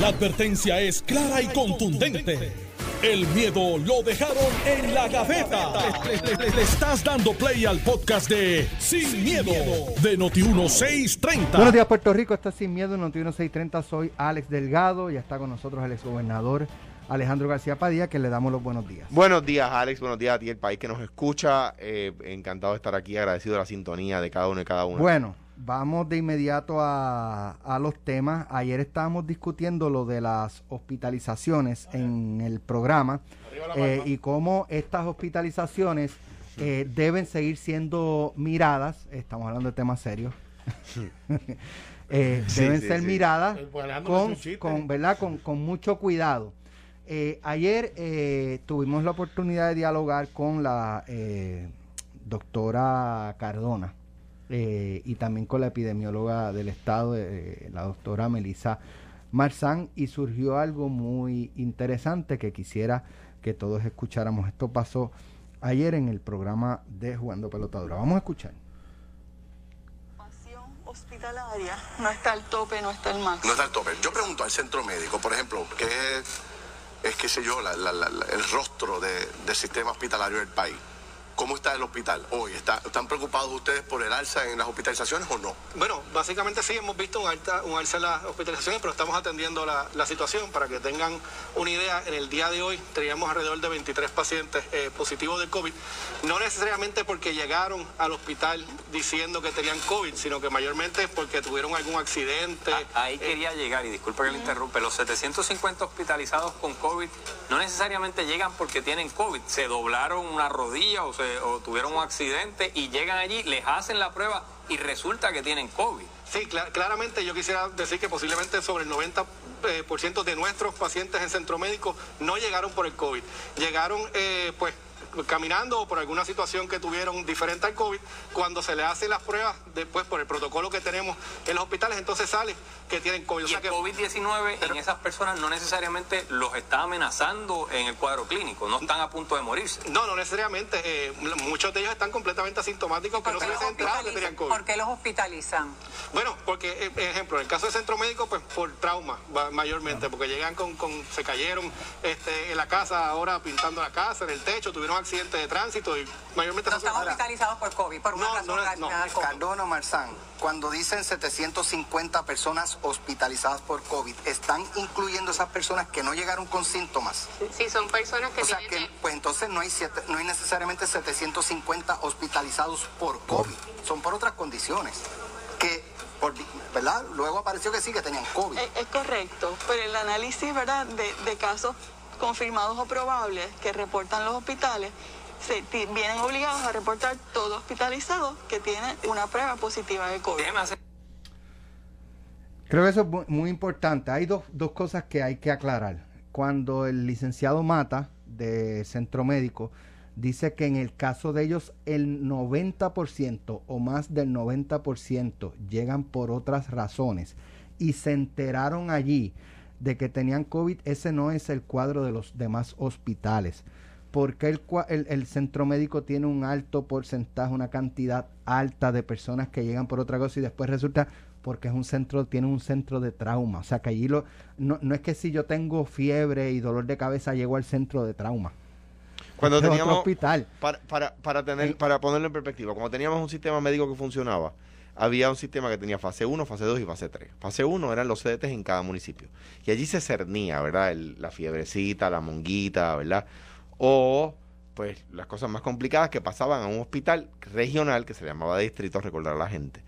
La advertencia es clara y contundente. El miedo lo dejaron en la gaveta. Le, le estás dando play al podcast de Sin, miedo, de Noti1630. Buenos días, Puerto Rico. Está Sin Miedo en Noti1630. Soy Alex Delgado y está con nosotros el exgobernador Alejandro García Padilla, que le damos los buenos días. Buenos días, Alex. Buenos días a ti, el país que nos escucha. Eh, encantado de estar aquí, agradecido de la sintonía de cada uno y cada uno. Bueno, vamos de inmediato a, a los temas. Ayer estábamos discutiendo lo de las hospitalizaciones en el programa eh, y cómo estas hospitalizaciones eh, deben seguir siendo miradas. Estamos hablando de temas serios. Eh, Sí, deben ser miradas con, ¿verdad? Con, con mucho cuidado. Ayer eh, tuvimos la oportunidad de dialogar con la eh, doctora Cardona eh, y también con la epidemióloga del estado, eh, la doctora Melissa Marzán, y surgió algo muy interesante que quisiera que todos escucháramos. Esto pasó ayer en el programa de Jugando Pelotadura. Vamos a escuchar. hospitalaria no está al tope, no está al máximo. No está al tope. Yo pregunto al centro médico, por ejemplo, que es, es qué sé yo, la- la- la- la- el rostro de- del sistema hospitalario del país. ¿Cómo está el hospital hoy? ¿Está- ¿Están preocupados ustedes por el alza en las hospitalizaciones o no? Bueno, básicamente sí, hemos visto un, alta, un alza en las hospitalizaciones, pero estamos atendiendo la, la situación. Para que tengan una idea, en el día de hoy teníamos alrededor de 23 pacientes eh, positivos de COVID. No necesariamente porque llegaron al hospital diciendo que tenían COVID, sino que mayormente porque tuvieron algún accidente. A- Ahí quería llegar, y disculpa que le interrumpe, los 750 hospitalizados con COVID no necesariamente llegan porque tienen COVID, se doblaron una rodilla o, se, o tuvieron un accidente y llegan allí, les hacen la prueba y resulta que tienen COVID. Sí, cla- claramente yo quisiera decir que posiblemente sobre el 90% eh, por ciento de nuestros pacientes en centro médico no llegaron por el COVID. Llegaron, eh, pues, caminando o por alguna situación que tuvieron diferente al COVID. Cuando se le hacen las pruebas, después por el protocolo que tenemos en los hospitales, entonces sale que tienen COVID. O Y sea el que- COVID-19 en esas personas no necesariamente los está amenazando en el cuadro clínico, no están a punto de morirse. No, no necesariamente. eh, muchos de ellos están completamente asintomáticos que no se les ha enterado que tenían COVID. ¿Por qué los hospitalizan? Bueno, porque, eh, ejemplo, en el caso del centro médico, pues por trauma, mayormente, porque llegan con, con se cayeron este, en la casa, ahora pintando la casa, en el techo, tuvieron accidentes de tránsito y mayormente No son- hospitalizados por COVID, por una No, razón no, no. Cardona Marzán, cuando dicen 750 personas hospitalizadas por COVID, ¿están incluyendo esas personas que no llegaron con síntomas? Sí, son personas que O sea que, pues entonces no hay, siete- no hay necesariamente 750 hospitalizados por COVID, son por otras condiciones. Que, por, ¿verdad? Luego apareció que sí, que tenían COVID. Es, es correcto, pero el análisis ¿verdad? De, de casos confirmados o probables que reportan los hospitales, se vienen obligados a reportar todo hospitalizado que tiene una prueba positiva de COVID. Creo que eso es mu- muy importante. Hay dos, dos cosas que hay que aclarar. Cuando el licenciado Mata, de Centro Médico, dice que en el caso de ellos el 90% o más del 90% llegan por otras razones y se enteraron allí de que tenían COVID, ese no es el cuadro de los demás hospitales. Porque el, el, el centro médico tiene un alto porcentaje, una cantidad alta de personas que llegan por otra cosa y después resulta porque es un centro, tiene un centro de trauma. O sea que allí lo, no, no es que si yo tengo fiebre y dolor de cabeza llego al centro de trauma. Cuando Este teníamos, hospital. Para, para, para, tener, para ponerlo en perspectiva, cuando teníamos un sistema médico que funcionaba, había un sistema que tenía fase 1, fase 2 y fase 3. Fase 1 eran los CDTs en cada municipio. Y allí se cernía, ¿verdad? La fiebrecita, la monguita, ¿verdad? O, pues, las cosas más complicadas que pasaban a un hospital regional que se llamaba distrito, recordar a la gente.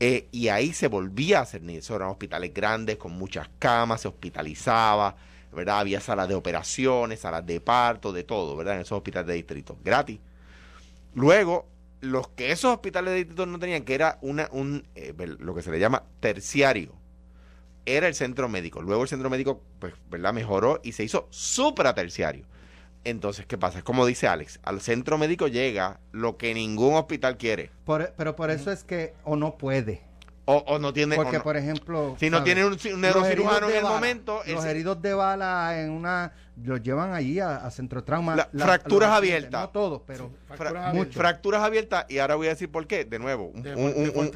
Eh, y ahí se volvía a cernir. Eso eran hospitales grandes con muchas camas, se hospitalizaba, ¿verdad? Había salas de operaciones, salas de parto, de todo, ¿verdad? En esos hospitales de distrito, gratis. Luego, los que esos hospitales de distrito no tenían, que era una, un, eh, lo que se le llama terciario, era el centro médico. Luego el centro médico, pues, ¿verdad? Mejoró y se hizo supraterciario. Entonces, ¿qué pasa? Es como dice Alex, al centro médico llega lo que ningún hospital quiere. Por- pero por eso es que o no puede. O, o no tiene... Porque, no- por ejemplo... si no ¿sabes? tiene un, neurocirujano en el bala, momento... Los ese- heridos de bala en una... Los llevan allí a, a centro trauma. La- fracturas abiertas. No todos, pero... fra- muchos. fracturas abiertas y ahora voy a decir por qué. De nuevo, un, De- un- de un-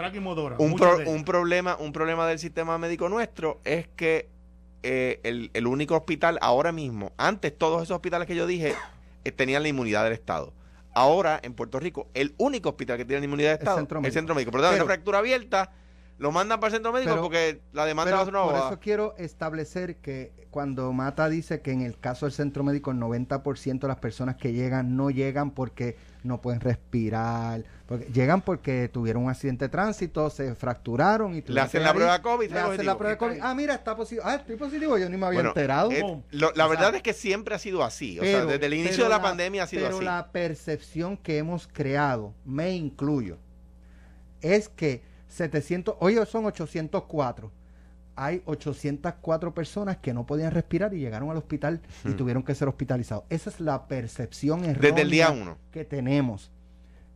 un muchas pro- de ellas. un problema, un problema del sistema médico nuestro es que eh, el, el único hospital ahora mismo, antes todos esos hospitales que yo dije eh, tenían la inmunidad del Estado. Ahora, en Puerto Rico, el único hospital que tiene la inmunidad del El Estado centro es el centro médico. Por lo tanto, Pero- esa fractura abierta lo mandan para el centro médico Pero- porque la demanda Pero va a ser una por eso quiero establecer que cuando Mata dice que en el caso del centro médico el 90% de las personas que llegan no llegan porque no pueden respirar, porque llegan porque tuvieron un accidente de tránsito, se fracturaron y tuvieron hacen la prueba COVID, le hacen la prueba de COVID. Ah, mira, está positivo. Ah, estoy positivo, yo ni me había Bueno, enterado. eh, lo- la O verdad sea, es que siempre ha sido así. O Pero- sea, desde el inicio pero de la, pandemia ha sido pero así. la percepción que hemos creado, me incluyo, es que 700, hoy son 804. Hay 804 personas que no podían respirar y llegaron al hospital y Hmm. tuvieron que ser hospitalizados. Esa es la percepción errónea Desde el día uno. que tenemos.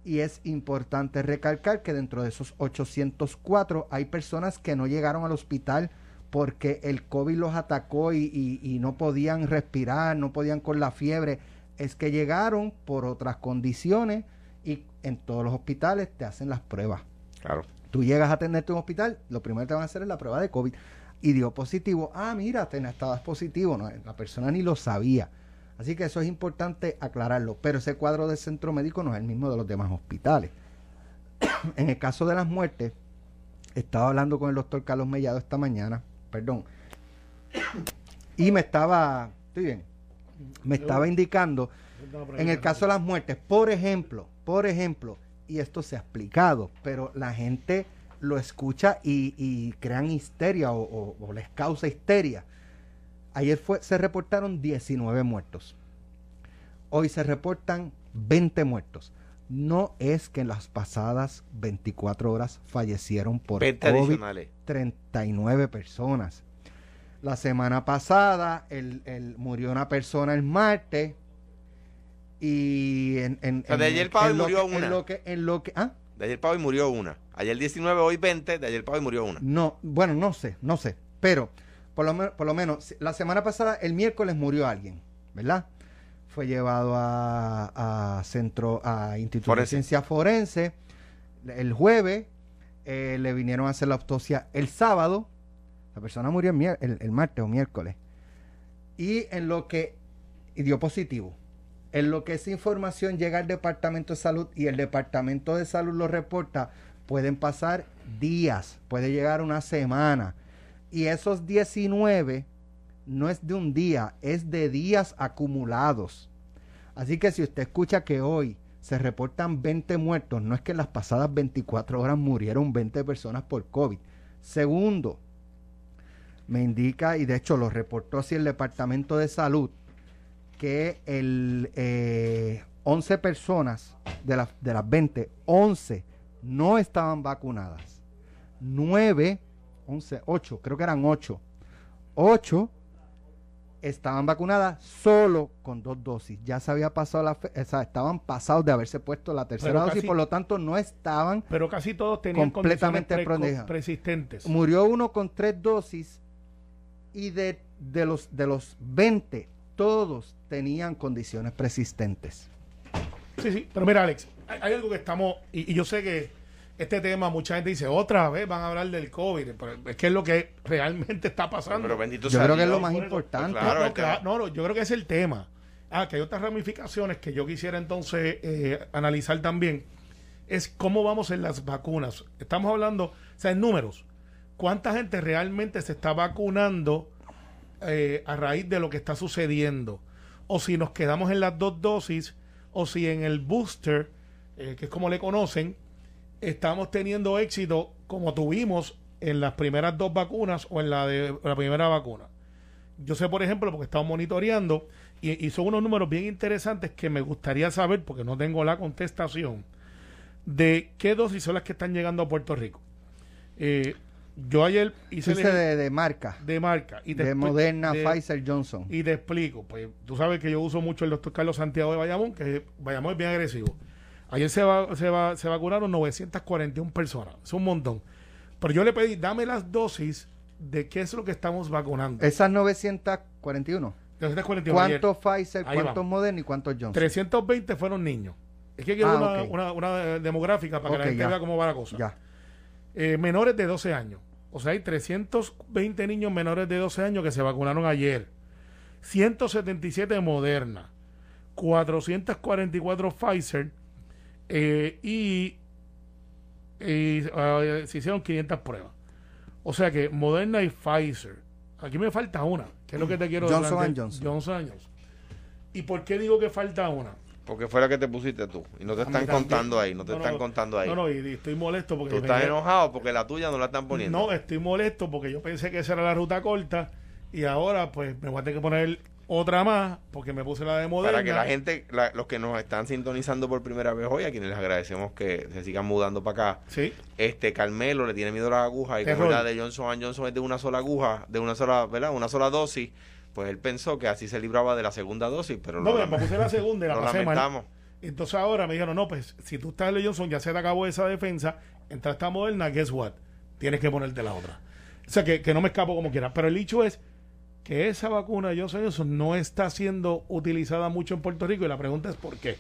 Y es importante recalcar que dentro de esos 804 hay personas que no llegaron al hospital porque el COVID los atacó y, y- y no podían respirar, no podían con la fiebre. Es que llegaron por otras condiciones y en todos los hospitales te hacen las pruebas. Claro. Tú llegas a atenderte un hospital, lo primero que te van a hacer es la prueba de COVID. Y dio positivo. Ah, mira, ten- estabas positivo. No, la persona ni lo sabía. Así que eso es importante aclararlo. Pero ese cuadro del centro médico no es el mismo de los demás hospitales. en el caso de las muertes, estaba hablando con el doctor Carlos Mellado esta mañana, perdón, y me estaba, estoy bien, me estaba indicando en el caso de las muertes, por ejemplo, por ejemplo, y esto se ha explicado, pero la gente lo escucha y, y crean histeria o, o- o les causa histeria. Ayer fue, se reportaron 19 muertos. Hoy se reportan 20 muertos. No es que en las pasadas 24 horas fallecieron por 20 COVID adicionales. 39 personas. La semana pasada el, el- murió una persona el martes y en, en- de ayer murió que- una. En lo que, en lo que, ¿ah? De ayer hoy murió una. Ayer 19, hoy 20, de ayer hoy murió una. No, bueno, no sé, no sé. Pero por lo, por lo menos la semana pasada, el miércoles murió alguien, ¿verdad? Fue llevado a, a centro, a Instituto Forense. de Ciencia Forense. El jueves eh, le vinieron a hacer la autopsia el sábado. La persona murió el- el martes o miércoles. Y en lo que y dio positivo. En lo que esa información llega al Departamento de Salud y el Departamento de Salud lo reporta, pueden pasar días, puede llegar una semana. Y esos 19 no es de un día, es de días acumulados. Así que si usted escucha que hoy se reportan 20 muertos, no es que en las pasadas 24 horas murieron 20 personas por COVID. Segundo, me indica, y de hecho lo reportó así el Departamento de Salud, que el, eh, 11 personas de, las de las 20, 11 no estaban vacunadas. 9, 11, 8, creo que eran 8. 8 estaban vacunadas solo con dos dosis. Ya se había pasado la fe- o sea, estaban pasados de haberse puesto la tercera Pero dosis, casi- por lo tanto no estaban Pero casi todos tenían completamente pre- persistentes. Murió uno con tres dosis y de, de, los, de los 20, todos tenían condiciones persistentes. Sí, sí, pero mira, Alex, hay, hay algo que estamos, y, y yo sé que este tema, mucha gente dice, otra vez van a hablar del COVID, pero es que es lo que realmente está pasando. Pero bendito Yo sea creo que es lo más Por eso, importante. pues claro, no, claro, no, no, yo creo que es el tema. Ah, que hay otras ramificaciones que yo quisiera entonces eh, analizar también. Es cómo vamos en las vacunas. Estamos hablando, o sea, en números. ¿Cuánta gente realmente se está vacunando eh, a raíz de lo que está sucediendo? O si nos quedamos en las dos dosis, o si en el booster, eh, que es como le conocen, estamos teniendo éxito como tuvimos en las primeras dos vacunas o en la de la primera vacuna. Yo sé, por ejemplo, porque estamos monitoreando y, son unos números bien interesantes que me gustaría saber, porque no tengo la contestación, de qué dosis son las que están llegando a Puerto Rico. Eh, yo ayer hice de, de marca, de marca y de Moderna, de- Pfizer, Johnson. y te explico, pues tú sabes que yo uso mucho el doctor Carlos Santiago de Bayamón, que Bayamón es bien agresivo. Ayer se, va, se, va, se vacunaron 941 personas, es un montón. Pero yo le pedí, dame las dosis de qué es lo que estamos vacunando. Esas 941. 941 ayer. ¿Cuántos Pfizer, Ahí cuántos vamos. Moderna y cuántos Johnson? 320 fueron niños. Es que quiero Ah, una, una, una demográfica para que la gente ya. vea cómo va la cosa. Ya. Eh, menores de 12 años, O sea, hay 320 niños menores de 12 años que se vacunaron ayer. 177 Moderna. 444 Pfizer. eh, y y, ah, se hicieron 500 pruebas. O sea que Moderna y Pfizer. Aquí me falta una. que es lo que te quiero Johnson and Johnson. Johnson and Johnson. ¿Y por qué digo que falta una? Porque fue la que te pusiste tú. Y no te A mí están contando ahí, no te No, están no, contando ahí. No, no, y estoy molesto porque... Tú estás enojado porque la tuya no la están poniendo. No, estoy molesto porque yo pensé que esa era la ruta corta y ahora pues me voy a tener que poner otra más porque me puse la de Moderna. Para que la gente, la- los que nos están sintonizando por primera vez hoy, a quienes les agradecemos que se sigan mudando para acá. Sí. Este Carmelo le tiene miedo a las agujas y como la de Johnson Johnson es de una sola aguja, de una sola, ¿verdad? Una sola dosis, pues él pensó que así se libraba de la segunda dosis, pero No, lo me puse la segunda y la pasé mal. Entonces ahora me dijeron, no, pues si tú estás en la Johnson, ya se te acabó esa defensa, entraste a Moderna, guess what? Tienes que ponerte la otra. O sea, que, que no me escapo como quiera. Pero el hecho es que esa vacuna Johnson Johnson no está siendo utilizada mucho en Puerto Rico y la pregunta es ¿por qué?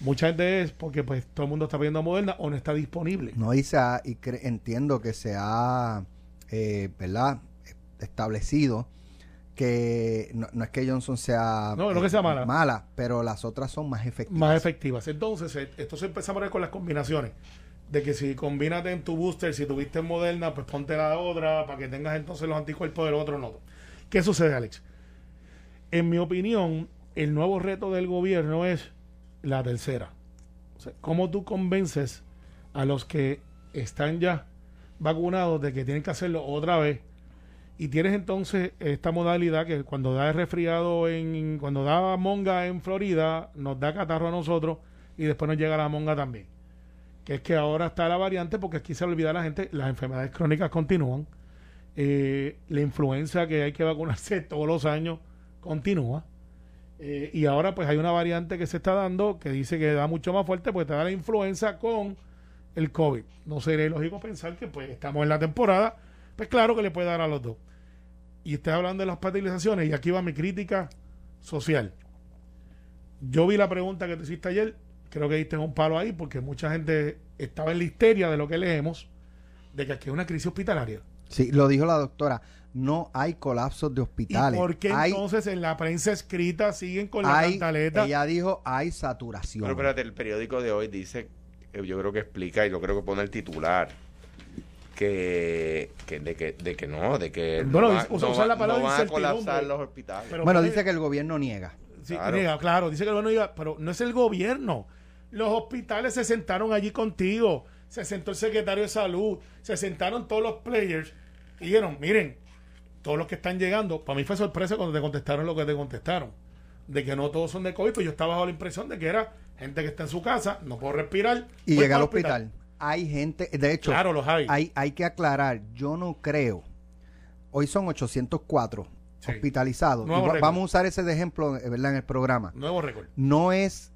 Mucha gente es porque pues todo el mundo está pidiendo Moderna o no está disponible. No, y, se ha- y entiendo que se ha, eh, ¿verdad? Establecido que no, no es que Johnson sea, No, no que sea mala. pero las otras son más efectivas. más efectivas. Entonces, eh, entonces empezamos a ver con las combinaciones. De que si combínate en tu booster, si tuviste en Moderna, pues ponte la otra para que tengas entonces los anticuerpos del otro no. ¿Qué sucede, Alex? En mi opinión, el nuevo reto del gobierno es la tercera. O sea, ¿Cómo tú convences a los que están ya vacunados de que tienen que hacerlo otra vez? Y tienes entonces esta modalidad que cuando da el resfriado en, cuando da monga en Florida, nos da catarro a nosotros y después nos llega la monga también. Que es que ahora está la variante porque aquí se olvida a la gente, las enfermedades crónicas continúan. Eh, la influenza que hay que vacunarse todos los años continúa. Eh, y ahora pues hay una variante que se está dando que dice que da mucho más fuerte porque te da la influenza con el COVID. No sería lógico pensar que pues estamos en la temporada, pues claro que le puede dar a los dos. Y estás hablando de las patilizaciones y aquí va mi crítica social. Yo vi la pregunta que te hiciste ayer, creo que diste un palo ahí porque mucha gente estaba en la histeria de lo que leemos, de que aquí hay una crisis hospitalaria. Sí, lo dijo la doctora. No hay colapsos de ¿Y hospitales. por qué hay, entonces en la prensa escrita siguen con la hay- cantaleta? ella dijo, hay saturación. Pero espérate, el periódico de hoy dice, eh, yo creo que explica y lo creo que pone el titular, que, que, de, que de que no, de que Bueno, no, va- usa- no usa la palabra no van a colapsar los hospitales. Pero bueno, dice que el gobierno niega. Sí, Claro. niega, claro, dice que el gobierno diga, pero no es el gobierno. Los hospitales se sentaron allí contigo, se sentó el secretario de salud, se sentaron todos los players y dijeron, miren, todos los que están llegando, para mí fue sorpresa cuando te contestaron lo que te contestaron, de que no todos son de COVID, pues yo estaba bajo la impresión de que era gente que está en su casa, no puedo respirar. Y llega al hospital. Hay gente, de hecho, Claro, los hay. hay, hay que aclarar, yo no creo, hoy son 804 Sí. hospitalizados. Vamos a usar ese de ejemplo eh, ¿verdad? en el programa. Nuevo récord. No es,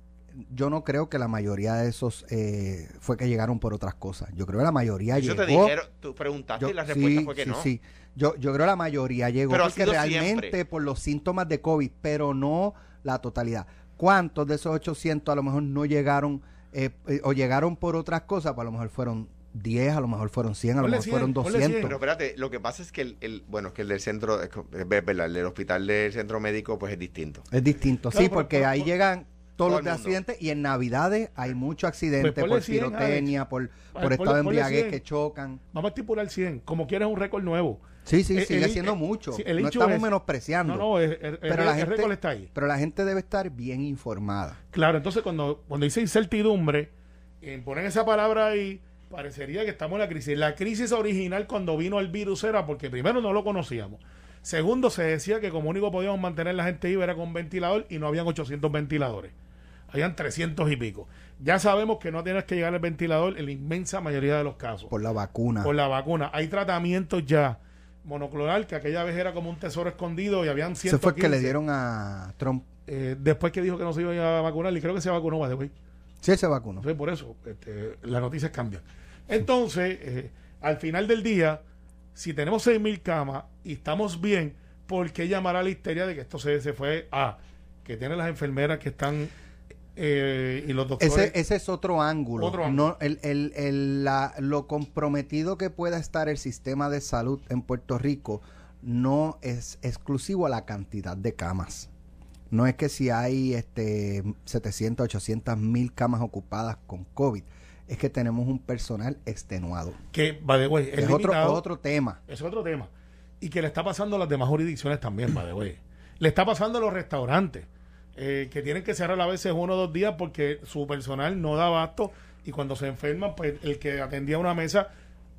yo no creo que la mayoría de esos eh, fue que llegaron por otras cosas. Yo creo que la mayoría Eso llegó. te dijeron, tú preguntaste Yo- y la respuesta sí, fue que sí, no. sí. Yo, yo creo que la mayoría llegó Pero porque realmente siempre. por los síntomas de COVID, pero no la totalidad. ¿Cuántos de esos 800 a lo mejor no llegaron eh, eh, o llegaron por otras cosas? Pues a lo mejor fueron 10, a lo mejor fueron 100, a lo mejor 100, fueron ponle 200. Pero espérate, lo que pasa es que el, el- bueno, es que el del centro, es verdad, el del hospital del centro médico pues es distinto. Es distinto, Claro, sí, pero- porque pero- ahí pero- llegan todos Todo los de accidentes y en Navidades hay mucho accidente Pues ponle por 100, pirotecnia, por, Ay, por estado de embriaguez 100. que chocan. Vamos a estipular 100, como quieras un récord nuevo. Sí, sí, Eh, sigue el- siendo eh, mucho. sí, el no estamos es- menospreciando. No, no, pero, la gente, récord está ahí. pero la gente debe estar bien informada. Claro, entonces cuando, cuando dice incertidumbre, en poner esa palabra ahí, parecería que estamos en la crisis. La crisis original cuando vino el virus era porque primero no lo conocíamos. Segundo, se decía que como único podíamos mantener la gente viva era con ventilador y no habían 800 ventiladores. Habían 300 y pico. Ya sabemos que no tienes que llegar al ventilador en la inmensa mayoría de los casos. Por la vacuna. Por la vacuna. Hay tratamientos ya. Monoclonal, que aquella vez era como un tesoro escondido y habían 115. Ese fue el que le dieron a Trump. Eh, después que dijo que no se iba a vacunar, y creo que se vacunó, by the way. Sí, se vacunó. Entonces, por eso, este, las noticias cambian. Entonces, eh, al final del día, si tenemos 6.000 camas y estamos bien, ¿por qué llamar a la histeria de que esto se, se fue a que tienen las enfermeras que están eh, y los doctores. Ese, ese es otro ángulo. Otro ángulo. No, el, el- el- la- lo comprometido que pueda estar el sistema de salud en Puerto Rico no es exclusivo a la cantidad de camas. No es que si hay este 700, 800 mil camas ocupadas con COVID, es que tenemos un personal extenuado. que, by the way, es, Es otro, otro tema. Es otro tema. Y que le está pasando a las demás jurisdicciones también, by the way. Le está pasando a los restaurantes, eh, que tienen que cerrar a veces uno o dos días porque su personal no da abasto y cuando se enferman, pues el que atendía una mesa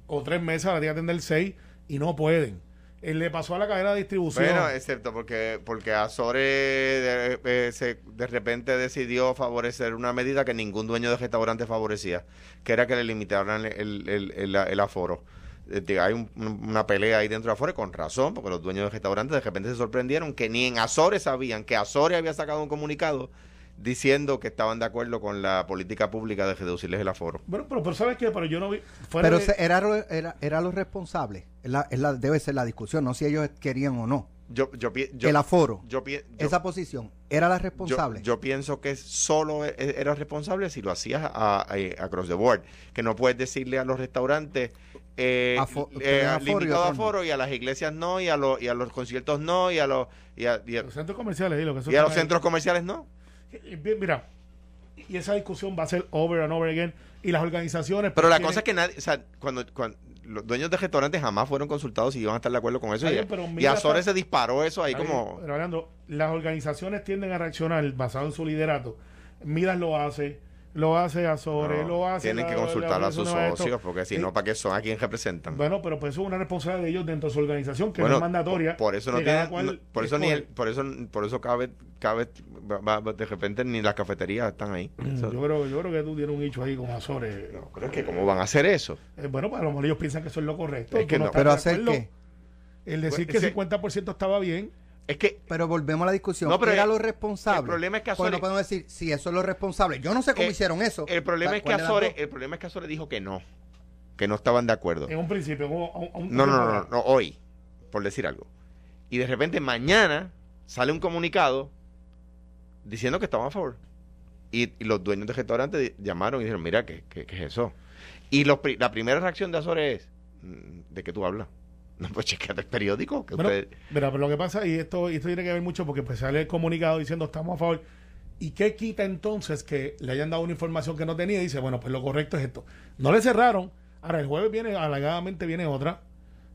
o tres mesas, la tiene que atender seis y no pueden. Él le pasó a la cadena de distribución. Bueno, excepto porque porque Azores de, eh, se- de repente decidió favorecer una medida que ningún dueño de restaurante favorecía, que era que le limitaran el- el- el aforo. Eh, Hay un- una pelea ahí dentro de Afores con razón, porque los dueños de restaurantes de repente se sorprendieron que ni en Azores sabían que Azores había sacado un comunicado diciendo que estaban de acuerdo con la política pública de reducirles el aforo. Bueno, pero, pero ¿sabes qué? Pero yo no vi... fuera Pero de- era, lo- era, era lo responsable. Es la- es la- debe ser la discusión, no si ellos querían o no. Yo, yo, yo- el aforo, yo esa posición, ¿era la responsable? yo pienso que solo e- era responsable si lo hacías a, a- across the board. Que no puedes decirle a los restaurantes eh, Afo- eh, aforo y limitado no. aforo y a las iglesias no, y a, los y a los conciertos no, y a los, y a, y a- Los centros comerciales, dilo, que eso y a los centros comerciales no. Y bien, Mira, y esa discusión va a ser over and over again. Y las organizaciones... Pero pues, la tienen- cosa es que nadie, o sea, cuando, cuando los dueños de restaurantes jamás fueron consultados si iban a estar de acuerdo con eso. Y, y Azores está- se disparó eso ahí como... Pero Alejandro, las organizaciones tienden a reaccionar basado en su liderato. Midas lo hace, lo hace Azores, no, lo hace. tienen la- que consultar a sus socios porque si Sí. no, ¿para qué son? ¿A quién representan? Bueno, pero pues eso es una responsabilidad de ellos dentro de su organización, que Bueno, no es mandatoria. Por eso no tiene, no- por eso ni el- por eso por eso cabe cabe va- va- de repente ni las cafeterías están ahí. Eso- Mm, Yo creo, yo creo que tú tienes un hecho ahí con Azores. no, pero es que cómo van a hacer eso. Eh, bueno, pues a lo mejor ellos piensan que eso es lo correcto. Es que Tú no. estás Pero hacer qué? El decir Pues, que ese- 50% estaba bien. Es que Pero volvemos a la discusión. No, pero ¿Era el- lo responsable? el problema es que Pues no podemos decir, si eso es lo responsable. Yo no sé cómo Eh, hicieron eso. el problema es que ¿Cuál de las Azores, el problema es que Azores dijo que no, que no estaban de acuerdo. En un principio. un- un- No, no, no, no, hoy, por decir algo. Y de repente mañana sale un comunicado diciendo que estaban a favor. Y, y los dueños de restaurantes llamaron y dijeron, mira, ¿qué, qué, qué es eso? Y los la primera reacción de Azores es, "Mm, ¿de qué tú hablas? No, pues chequeate el periódico. Que Bueno, usted... pero lo que pasa, y esto, y esto tiene que ver mucho porque pues sale el comunicado diciendo estamos a favor. ¿Y qué quita entonces que le hayan dado una información que no tenía? Y dice, bueno, pues lo correcto es esto. No le cerraron. Ahora, el jueves viene, alegadamente viene otra.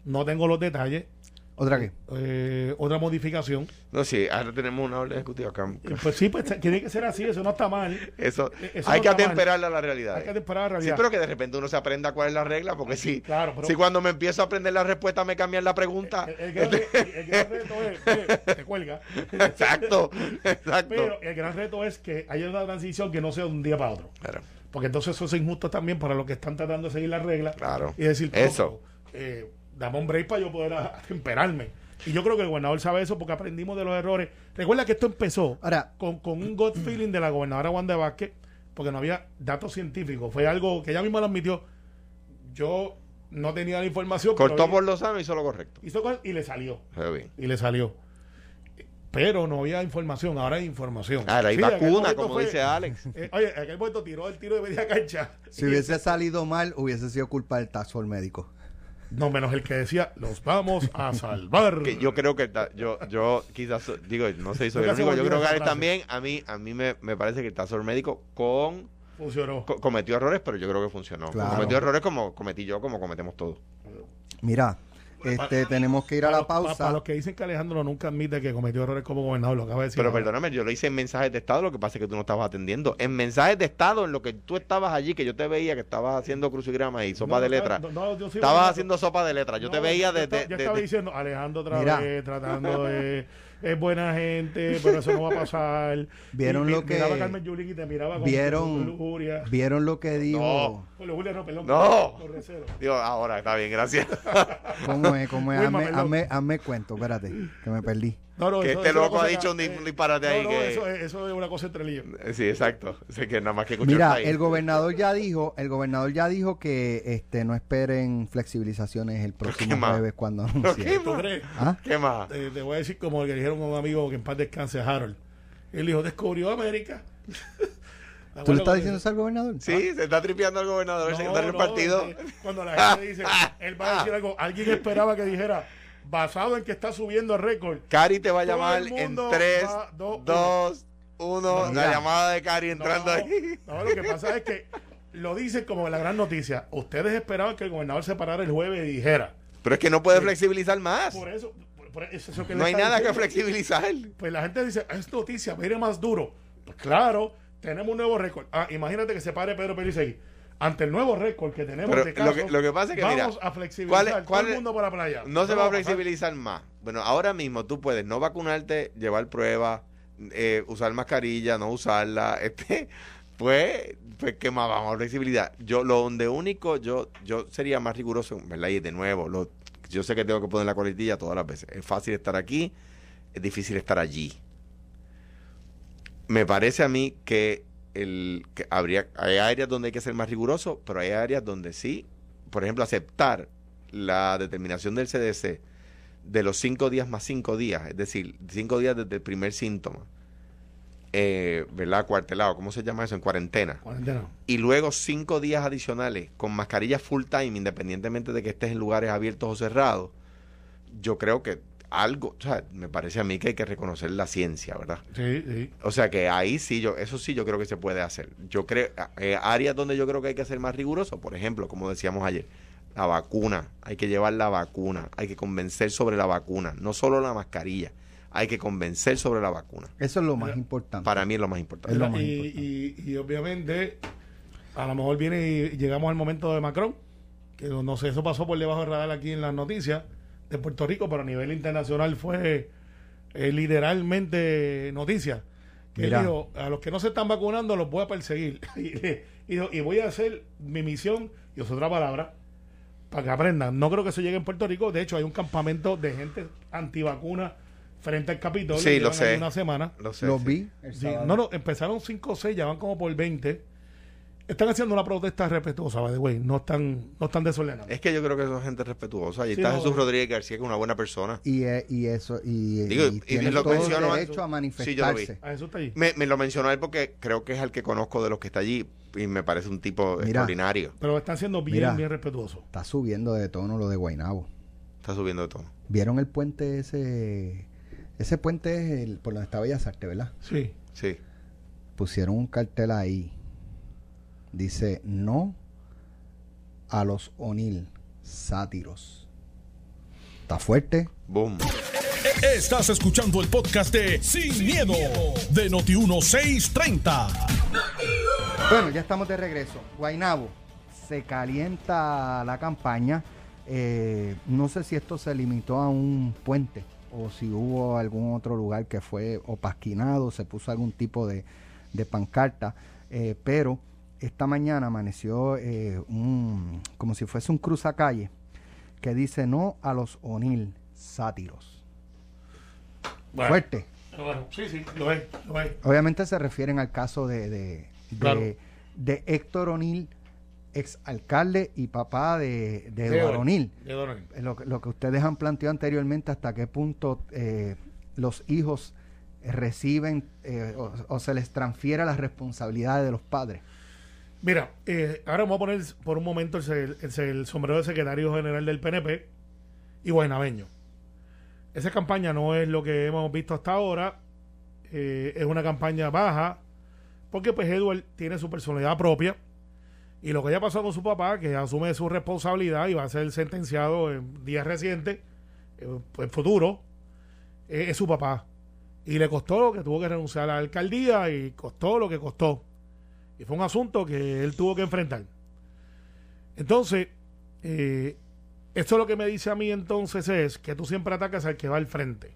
No tengo los detalles. ¿Otra qué? Eh, otra modificación. No, sí, ahora tenemos una orden ejecutiva acá. Eh, Pues sí, pues tiene que ser así. Eso no está mal. Eso, Eso hay no que atemperarla a la realidad. Hay que atemperar la realidad. Sí, pero que de repente uno se aprenda cuál es la regla, porque si, Claro, pero- si cuando me empiezo a aprender la respuesta me cambian la pregunta. El, el gran, re- el gran reto es, te cuelga. exacto, exacto. Pero el gran reto es que haya una transición que no sea de un día para otro. Claro. Porque entonces eso es injusto también para los que están tratando de seguir las reglas. Claro. Y decir, Eso. "Coco, eh, dame un break para yo poder atemperarme. Y yo creo que el gobernador sabe eso porque aprendimos de los errores. Recuerda que esto empezó Ahora- con, con un gut feeling de la gobernadora Wanda Vázquez, porque no había datos científicos. Fue algo que ella misma lo admitió. Yo no tenía la información. pero Cortó vi- por lo y hizo lo correcto. hizo cosas y le salió. Bien. Y le salió. Pero no había información, ahora hay información. Ahora hay Sí, vacuna, como fue- dice Alex. eh, oye, en aquel momento tiró el tiro de media cancha. Si hubiese salido mal, hubiese sido culpa del tax force médico. No, menos el que decía, los vamos a salvar. Que yo creo que ta- yo yo quizás digo no sé si soy el único yo creo que Alex también a mí a mí me, me parece que el tasor médico con Funcionó. co- cometió errores pero yo creo que funcionó Claro. cometió errores como cometí yo como cometemos todos Mira, este, tenemos que ir a la pausa. Para los que dicen que Alejandro nunca admite que cometió errores como gobernador, lo acaba de decir. pero ahora. perdóname yo lo hice en mensajes de estado lo que pasa es que tú no estabas atendiendo en mensajes de estado en lo que tú estabas allí que yo te veía que estabas haciendo crucigrama y sopa No, de letras no, no, yo sigo estabas haciendo sopa de letras yo te veía yo de, estaba- de- yo estaba de- diciendo, Alejandro otra vez, tratando de. Es buena gente, pero eso no va a pasar. Vieron Y lo mi- que- Miraba a Carmen Yulín y te miraba con, Vieron- con lujuria. ¿Vieron lo que dijo? No. Con lujuria, no, perdón. No. con digo ahora está bien gracias ¿Cómo es? ¿Cómo es? Hazme, hazme, hazme cuento, espérate, que me perdí. No, no, que eso- este eso loco ha dicho disparate no, ahí no, que eso, es- eso es una cosa entre líos. sí exacto Sé que nada más que escuchar Mira, ahí. el gobernador ya dijo, el gobernador ya dijo que este no esperen flexibilizaciones el próximo jueves cuando ¿Pero anuncie. ¿Ah? ¿Qué más? Te, te voy a decir como el que dijeron a un amigo que en paz descanse Harold. Él dijo, descubrió América. ¿Tú le estás diciendo eso al gobernador? Sí, se está tripeando al gobernador, el No, secretario del no, partido. es que Cuando la gente dice, él va a decir algo, alguien esperaba que dijera, basado en que está subiendo el récord. Cari te va a llamar en mundo 3, va- do- 2, 1. No, La llamada de Cari entrando no, ahí. no, lo que pasa es que lo dicen como la gran noticia. Ustedes esperaban que el gobernador se parara el jueves y dijera. Pero es que no puede flexibilizar más. Por eso, por- por eso que No hay nada que flexibilizar. Pues la gente dice, es noticia, viene más duro. Pues claro, tenemos un nuevo récord. Ah, imagínate que se pare Pedro Perisegui. Ante el nuevo récord que tenemos Pero de lo casos, que- lo que pasa es que, vamos mira, a ¿cuál flexibilizar es- todo cuál el mundo para la playa. No se va a flexibilizar más. Bueno, ahora mismo tú puedes no vacunarte, llevar pruebas, eh, usar mascarilla, no usarla. Este, pues, pues ¿qué más vamos a flexibilidad? Yo, lo donde único, yo, yo sería más riguroso, ¿verdad? Y de nuevo, lo, yo sé que tengo que poner la coletilla todas las veces. Es fácil estar aquí, es difícil estar allí. Me parece a mí que, el, que habría, hay áreas donde hay que ser más riguroso, pero hay áreas donde sí, por ejemplo, aceptar la determinación del CDC de los cinco días más cinco días, es decir, cinco días desde el primer síntoma, eh, ¿verdad? Cuartelado, ¿cómo se llama eso? En cuarentena. Cuarentena. Y luego cinco días adicionales con mascarilla full time, independientemente de que estés en lugares abiertos o cerrados. Yo creo que algo, o sea, me parece a mí que hay que reconocer la ciencia, ¿verdad? Sí, sí. O sea que ahí sí, yo, eso sí yo creo que se puede hacer. Yo creo, eh, áreas donde yo creo que hay que ser más riguroso, por ejemplo, como decíamos ayer, la vacuna, hay que llevar la vacuna, hay que convencer sobre la vacuna, no solo la mascarilla, hay que convencer sobre la vacuna. Eso es lo más importante. Para mí es lo más importante. Es lo más y, importante. y- y obviamente, a lo mejor viene y llegamos al momento de Macron, que no sé, eso pasó por debajo del radar aquí en las noticias de Puerto Rico, pero a nivel internacional fue eh, literalmente noticia. Que él dijo, a los que no se están vacunando los voy a perseguir. y, y dijo, y voy a hacer mi misión, y es otra palabra, para que aprendan. No creo que eso llegue en Puerto Rico. De hecho, hay un campamento de gente antivacuna frente al Capitolio. Sí, lo sé. Una semana. Lo sé, Lo sí. vi. Sí, no, no, empezaron 5 o 6, ya van como por 20. Están haciendo una protesta respetuosa, by the way. No están, no están desordenados. Es que yo creo que son gente respetuosa. Y Sí, está no, Jesús eh. Rodríguez García, que es una buena persona. Y, eh, y eso, y, Digo, y y tienen lo todo el menciono- derecho a Sí, manifestarse. yo lo vi. Ah, eso está ahí. Me, me lo mencionó él porque creo que es el que conozco de los que está allí y me parece un tipo Mira. extraordinario. Pero están siendo bien, Mira. bien respetuosos. Está subiendo de tono lo de Guainabo. Está subiendo de todo. ¿Vieron el puente ese? Ese puente es el, por donde está Bellas Artes, ¿verdad? Sí. Sí. Pusieron un cartel ahí. Dice, no a los O'Neill sátiros. Está fuerte. Boom. Estás escuchando el podcast de Sin, miedo, de Noti1630. Bueno, ya estamos de regreso. Guainabo, se calienta la campaña. Eh, no sé si esto se limitó a un puente o si hubo algún otro lugar que fue opasquinado, se puso algún tipo de, de pancarta, eh, pero esta mañana amaneció eh, un, como si fuese un cruzacalle que dice no a los O'Neill sátiros. Bueno, Fuerte. bueno, sí, sí, lo es, lo es. Obviamente se refieren al caso de, de, de- Claro. de Héctor O'Neill, ex alcalde y papá de, de Eduardo O'Neill. Lo, que- lo que ustedes han planteado anteriormente, hasta qué punto eh, los hijos reciben eh, o, o se les transfiere las responsabilidades de los padres. Mira, eh, ahora vamos a poner por un momento el, el- sombrero de secretario general del PNP y guaynabeño. Esa campaña no es lo que hemos visto hasta ahora, eh, es una campaña baja, porque pues Edward tiene su personalidad propia y lo que ya pasó con su papá, que asume su responsabilidad y va a ser sentenciado en días recientes, eh, en futuro, eh, es su papá. Y le costó lo que tuvo que renunciar a la alcaldía y costó lo que costó. Y fue un asunto que él tuvo que enfrentar. Entonces, eh, esto lo que me dice a mí entonces es que tú siempre atacas al que va al frente.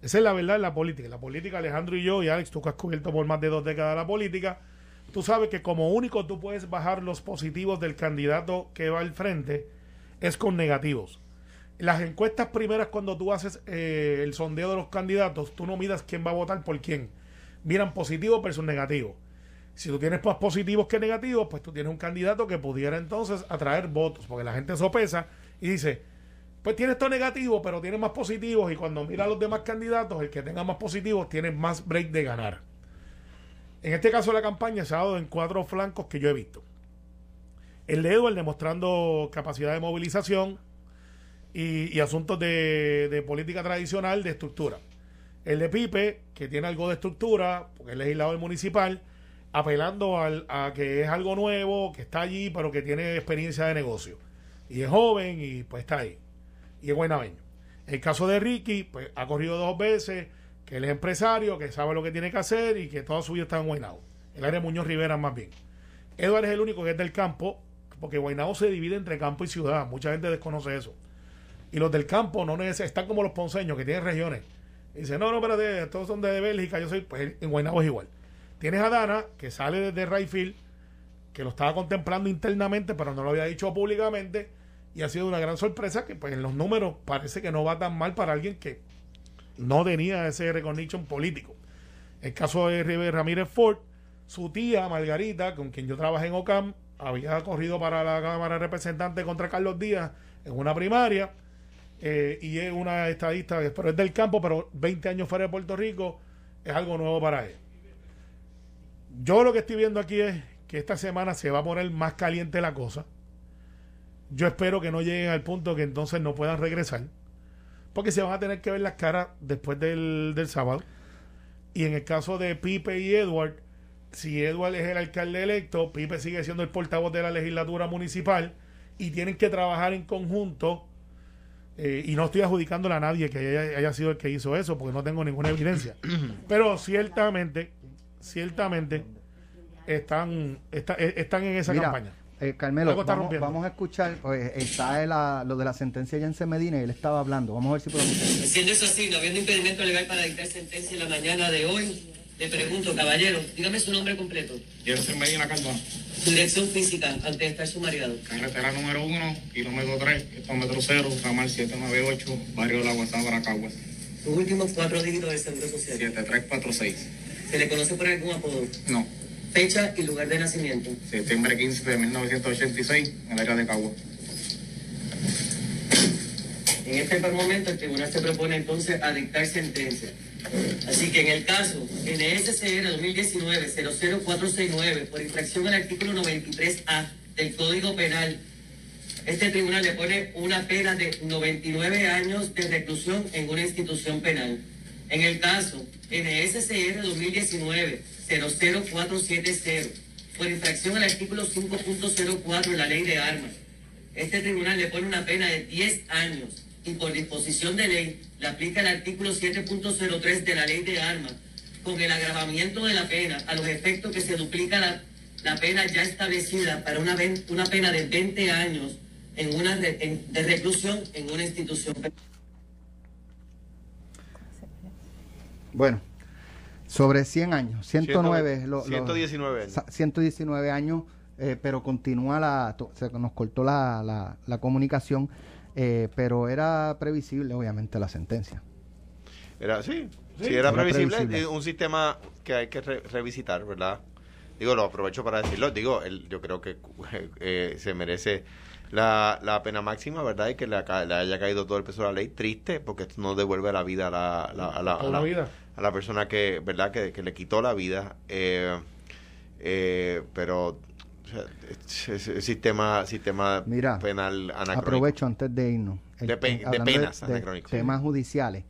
Esa es la verdad en la política. La política, Alejandro y yo, y Alex, tú que has cubierto por más de dos décadas la política, tú sabes que como único tú puedes bajar los positivos del candidato que va al frente es con negativos. Las encuestas primeras, cuando tú haces eh, el sondeo de los candidatos, tú no miras quién va a votar por quién. Miran positivos versus negativos. Si tú tienes más positivos que negativos, pues tú tienes un candidato que pudiera entonces atraer votos, porque la gente sopesa y dice, pues tiene esto negativo, pero tiene más positivos, y cuando mira a los demás candidatos, el que tenga más positivos tiene más break de ganar. En este caso la campaña se ha dado en cuatro flancos que yo he visto. El de Edward demostrando capacidad de movilización y, asuntos de, de política tradicional, de estructura. El de Pipe, que tiene algo de estructura, porque es legislador municipal, apelando al, a que es algo nuevo, que está allí, pero que tiene experiencia de negocio. Y es joven y pues está ahí. Y es buenaveño. El caso de Ricky, pues ha corrido dos veces, que él es empresario, que sabe lo que tiene que hacer y que toda su vida está en Guaynabo. El área Muñoz Rivera más bien. Eduardo es el único que es del campo, porque Guaynabo se divide entre campo y ciudad. Mucha gente desconoce eso. Y los del campo no neces- están como los ponceños, que tienen regiones. Y dicen, no, no, espérate, todos son de Bélgica, yo soy, pues en Guaynabo es igual. Tienes a Dana, que sale desde Rayfield, que lo estaba contemplando internamente, pero no lo había dicho públicamente, y ha sido una gran sorpresa que pues en los números parece que no va tan mal para alguien que no tenía ese recognition político. El caso de Ramírez Ford, su tía Margarita, con quien yo trabajé en OCAM, había corrido para la Cámara de Representantes contra Carlos Díaz en una primaria, eh, y es una estadista, pero es del campo, pero 20 años fuera de Puerto Rico, es algo nuevo para él. Yo lo que estoy viendo aquí es que esta semana se va a poner más caliente la cosa. Yo espero que no lleguen al punto que entonces no puedan regresar. Porque se van a tener que ver las caras después del, del sábado. Y en el caso de Pipe y Edward, si Edward es el alcalde electo, Pipe sigue siendo el portavoz de la legislatura municipal y tienen que trabajar en conjunto. eh, y no estoy adjudicándole a nadie que haya, haya sido el que hizo eso, porque no tengo ninguna evidencia. Pero ciertamente, ciertamente, están, está- eh, están en esa Mira, campaña. eh, Carmelo, vamos, vamos a escuchar, pues, está la- lo de la sentencia de Jensen Medina y él estaba hablando. Vamos a ver si podemos... Siendo eso así, no habiendo impedimento legal para dictar sentencia en la mañana de hoy, le pregunto, caballero, dígame su nombre completo. Jensen Medina Su dirección física antes de estar sumariado. carretera número 1, kilómetro 3, kilómetro 0, ramal 798, barrio La Guasada, Baracaguas, Sus últimos cuatro dígitos del Seguro Social. 7346. ¿Se le conoce por algún apodo? No, Fecha y lugar de nacimiento. septiembre 15 de 1986, en el área de Cagua. En este momento el tribunal se propone entonces a dictar sentencia. Así que en el caso NSCR 2019-00469 por infracción al artículo 93A del Código Penal, este tribunal le pone una pena de 99 años de reclusión en una institución penal. En el caso NSCR 2019-00470 por infracción al artículo 5.04 de la ley de armas, este tribunal le pone una pena de 10 años y por disposición de ley le aplica el artículo 7.03 de la ley de armas con el agravamiento de la pena a los efectos que se duplica la, la pena ya establecida para una, una pena de 20 años en una de reclusión en una institución penal. Bueno, sobre 100 años, 109, lo- lo- 119 años. sa- 119 años, eh, pero continúa la, to- se nos cortó la, la, la comunicación, eh, pero era previsible obviamente la sentencia. Era, sí, Sí. sí, era Era previsible. previsible. eh, un sistema que hay que re- revisitar, ¿verdad? Digo, lo aprovecho para decirlo. Digo, el- yo creo que eh, se merece la, la pena máxima, ¿verdad? Y que le, haya caído todo el peso de la ley. Triste, porque esto no devuelve la vida a la, a la, a la- a vida. a la persona que, ¿verdad? Que, que le quitó la vida. Eh, eh, pero es- es- es sistema, sistema Mira, penal anacrónico. Aprovecho antes de irnos. De pe- de penas anacrónicos. temas judiciales.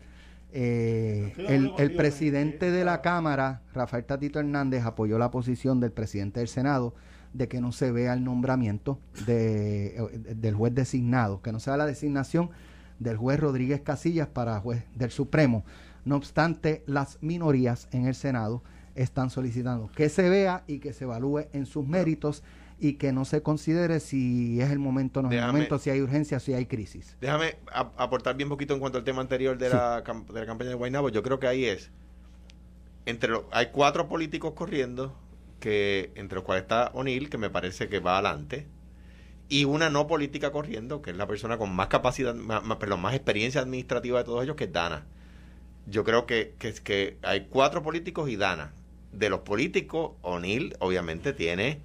Eh, de el, el contigo, presidente eh, de la Cámara, Rafael Tatito Hernández, apoyó la posición del presidente del Senado de que no se vea el nombramiento de, eh, del juez designado, que no sea la designación del juez Rodríguez Casillas para juez del Supremo. No obstante, las minorías en el Senado están solicitando que se vea y que se evalúe en sus méritos y que no se considere si es el momento o no es el momento, si hay urgencia, si hay crisis. Déjame aportar bien poquito en cuanto al tema anterior de, Sí. la, de la campaña de Guaynabo. Yo creo que ahí es. entre los, Hay cuatro políticos corriendo, que entre los cuales está O'Neill, que me parece que va adelante, y una no política corriendo, que es la persona con más capacidad, más, más- perdón, más experiencia administrativa de todos ellos, que es Dana. Yo creo que, que, es que hay cuatro políticos y Dana. De los políticos, O'Neill obviamente tiene...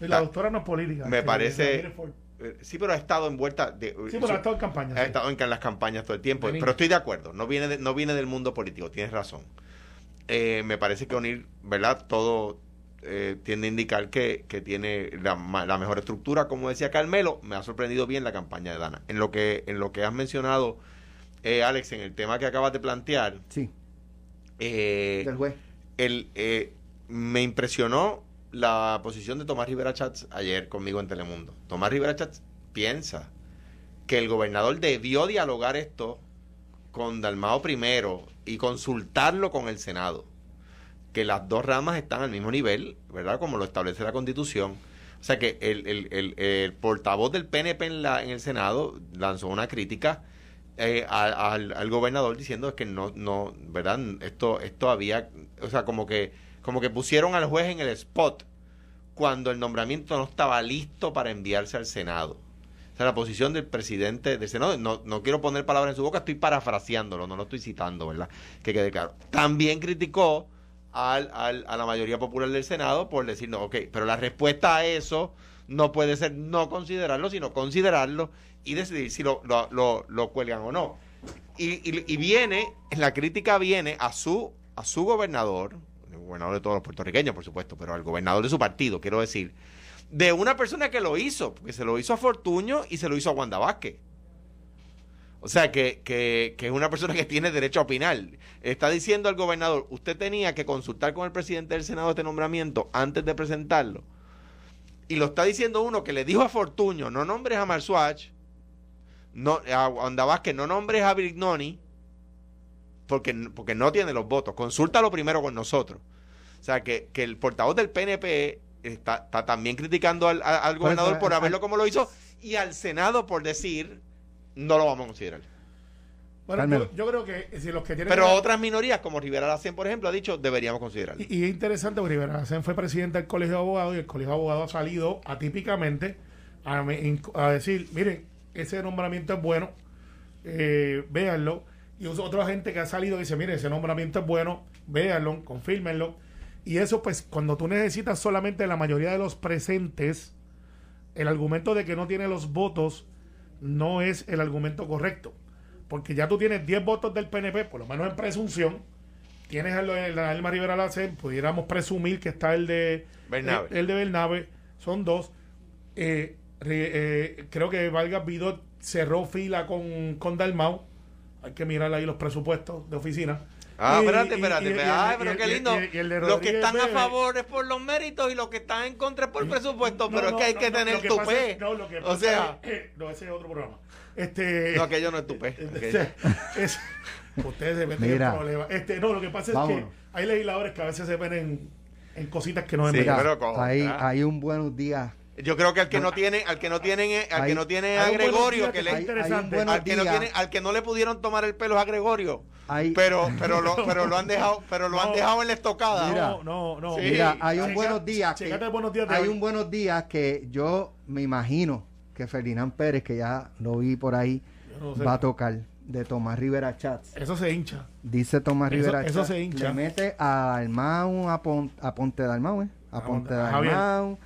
Y la doctora no es política. Me parece... Eh, Sí, pero ha estado envuelta... De, Sí, pero ha estado en campaña. ha sí. estado en las campañas todo el tiempo. Pero estoy de acuerdo, no viene, de- no viene del mundo político, tienes razón. Eh, me parece que O'Neill, ¿verdad? Todo, eh, tiende a indicar que, que tiene la, la mejor estructura, como decía Carmelo, me ha sorprendido bien la campaña de Dana. En lo que, en lo que has mencionado, eh, Alex, en el tema que acabas de plantear, Sí, eh, del juez. el, eh, me impresionó la posición de Tomás Rivera Chats ayer conmigo en Telemundo. Tomás Rivera Chats piensa que el gobernador debió dialogar esto con Dalmao primero y consultarlo con el Senado. Que las dos ramas están al mismo nivel, ¿verdad? Como lo establece la Constitución. O sea que el, el- el- portavoz del PNP en, la, en el Senado lanzó una crítica eh, a- al, al gobernador diciendo que no, no, ¿verdad? Esto, esto había, o sea, como que, como que pusieron al juez en el spot cuando el nombramiento no estaba listo para enviarse al Senado. O sea, la posición del presidente del Senado, no, no quiero poner palabras en su boca, estoy parafraseándolo, no lo estoy citando, ¿verdad? Que quede claro. También criticó al, a la mayoría popular del Senado por decir, no, ok, pero la respuesta a eso no puede ser no considerarlo, sino considerarlo y decidir si lo, lo, lo- lo cuelgan o no. Y, y- y viene, la crítica viene a su, a su gobernador, el gobernador de todos los puertorriqueños, por supuesto, pero al gobernador de su partido, quiero decir, de una persona que lo hizo, porque se lo hizo a Fortuño y se lo hizo a Wanda Vázquez. O sea, que, que, que es una persona que tiene derecho a opinar. Está diciendo al gobernador, usted tenía que consultar con el presidente del Senado este nombramiento antes de presentarlo. Y lo está diciendo uno que le dijo a Fortuño, no nombres a Marsuach, no, a Wanda Vázquez, no nombres a Brignoni, porque, porque no tiene los votos. Consúltalo primero con nosotros. O sea, que, que el portavoz del PNP está, está también criticando al, al gobernador por haberlo como lo hizo y al Senado por decir no lo vamos a considerar. Bueno, yo, yo creo que si los que tienen. Pero que- otras minorías, como Rivera Lacen, por ejemplo, ha dicho deberíamos considerarlo. Y, es interesante porque Rivera Lacen fue presidente del Colegio de Abogados y el Colegio de Abogados ha salido atípicamente a, me- inc- a decir, miren, ese nombramiento es bueno, eh, véanlo. Y otra gente que ha salido dice, miren, ese nombramiento es bueno, véanlo, confírmenlo. Y eso, pues, cuando tú necesitas solamente la mayoría de los presentes, el argumento de que no tiene los votos no es el argumento correcto. Porque ya tú tienes 10 votos del PNP, por lo menos en presunción. Tienes el, el de Alma Rivera pudiéramos presumir que está el de Bernabe. El, el de Bernabe, son dos. Eh, eh, creo que Vargas Vidot cerró fila con, con Dalmau. Hay que mirar ahí los presupuestos de oficina. Ah, Y- espérate, espérate. y- y- espérate. Ay, y- pero qué lindo. y- y el de los que están a favor es por los méritos y los que están en contra es por presupuesto. No, pero no, es que hay no, que no, tener lo que tu pasa pe. es- no, lo que O pasa sea, es- eh, no, ese es otro programa. Este, no, aquello no es tu pe. aquello. es- ustedes se meten Mira. en problemas. Este, no, lo que pasa es que hay legisladores que a veces se ven en, en cositas que no deben Sí, hay, hay un buenos días. Yo creo que al que no tiene, al que no tienen, eh, al que no tiene a Gregorio, que le, al que no tiene, al que no le pudieron tomar el pelo es a Gregorio. Pero, pero lo, pero lo han dejado, pero lo han dejado en la estocada. Mira. no, no, no. Sí. Mira, hay un buenos días. que- de hay hoy. un buenos días que yo me imagino que Ferdinand Pérez, que ya lo vi por ahí, Yo no sé. va a tocar de Tomás Rivera Chats. Eso se hincha. Dice Tomás Eso- Rivera eso Chats. se hincha. Le mete a Almau, a, Pon- a Ponte de Almau, ¿eh? A Ponte Ponte-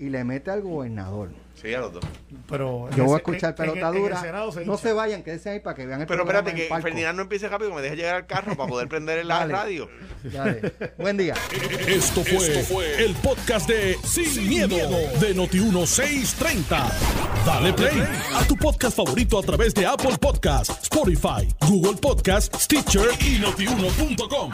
Y le mete al gobernador. Sí, a los dos. Pero Yo voy a escuchar pelotadura. No se vayan, quédense ahí para que vean el Pero espérate, que. Ferdinand no empiece rápido, me deje llegar al carro para poder prender la Dale. radio. Dale. Buen día. Esto fue, el podcast de Sin, miedo, de Noti1630. Dale play a tu podcast favorito a través de Apple Podcasts, Spotify, Google Podcasts, Stitcher y notiuno.com.